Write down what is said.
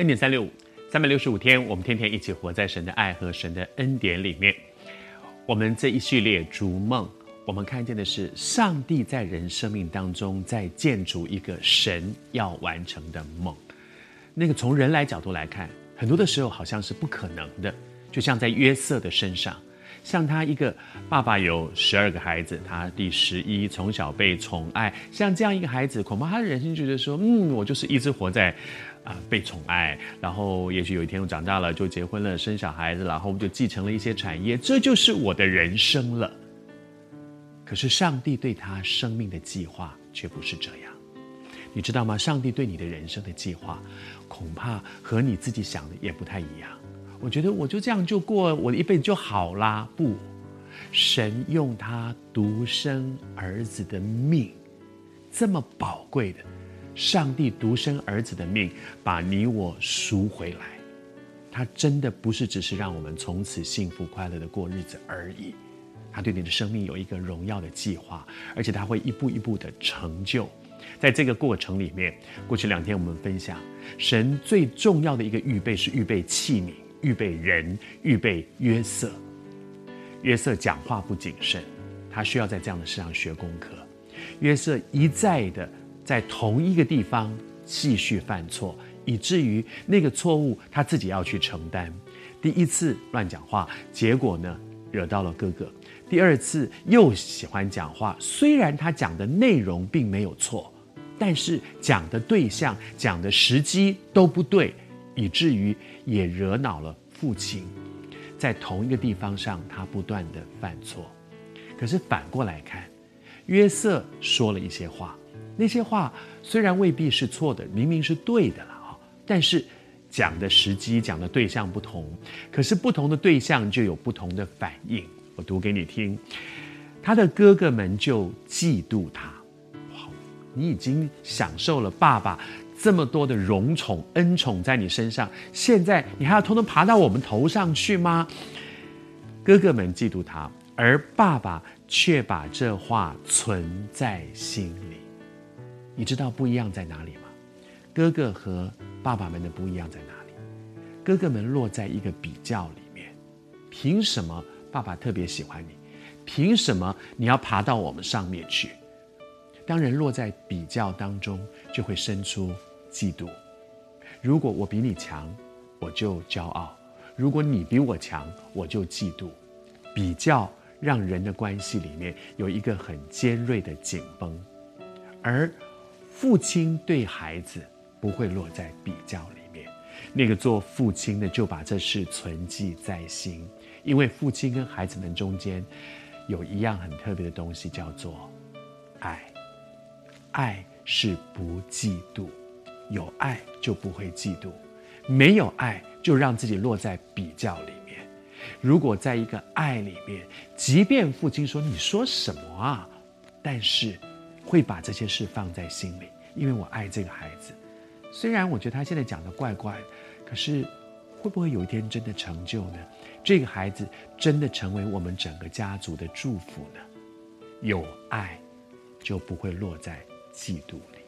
恩典三六五，三百六十五天，我们天天一起活在神的爱和神的恩典里面。我们这一系列逐梦，我们看见的是上帝在人生命当中在建筑一个神要完成的梦。那个从人来角度来看，很多的时候好像是不可能的，就像在约瑟的身上。像他一个爸爸有十二个孩子，他第十一，从小被宠爱。像这样一个孩子，恐怕他的人生觉得说，嗯，我就是一直活在啊、被宠爱。然后也许有一天我长大了就结婚了，生小孩子，然后我们就继承了一些产业，这就是我的人生了。可是上帝对他生命的计划却不是这样，你知道吗？上帝对你的人生的计划，恐怕和你自己想的也不太一样。我觉得我就这样就过我的一辈子就好啦。不，神用他独生儿子的命，这么宝贵的，上帝独生儿子的命，把你我赎回来。他真的不是只是让我们从此幸福快乐的过日子而已，他对你的生命有一个荣耀的计划，而且他会一步一步的成就。在这个过程里面，过去两天我们分享，神最重要的一个预备是预备器皿。预备人，预备约瑟。约瑟讲话不谨慎，他需要在这样的事上学功课。约瑟一再的在同一个地方继续犯错，以至于那个错误他自己要去承担。第一次乱讲话，结果呢，惹到了哥哥。第二次又喜欢讲话，虽然他讲的内容并没有错，但是讲的对象、讲的时机都不对。以至于也惹恼了父亲，在同一个地方上，他不断的犯错。可是反过来看，约瑟说了一些话，那些话虽然未必是错的，明明是对的了啊，但是讲的时机、讲的对象不同，可是不同的对象就有不同的反应。我读给你听，他的哥哥们就嫉妒他。哇，你已经享受了爸爸。这么多的荣宠恩宠在你身上，现在你还要偷偷爬到我们头上去吗？哥哥们嫉妒他，而爸爸却把这话存在心里。你知道不一样在哪里吗？哥哥和爸爸们的不一样在哪里？哥哥们落在一个比较里面，凭什么爸爸特别喜欢你？凭什么你要爬到我们上面去？当人落在比较当中，就会生出。嫉妒，如果我比你强，我就骄傲；如果你比我强，我就嫉妒。比较让人的关系里面有一个很尖锐的紧绷，而父亲对孩子不会落在比较里面。那个做父亲的就把这事存记在心，因为父亲跟孩子们中间有一样很特别的东西，叫做爱。爱是不嫉妒。有爱就不会嫉妒，没有爱就让自己落在比较里面。如果在一个爱里面，即便父亲说，你说什么啊，但是会把这些事放在心里，因为我爱这个孩子。虽然我觉得他现在讲的怪怪，可是会不会有一天真的成就呢？这个孩子真的成为我们整个家族的祝福呢？有爱就不会落在嫉妒里。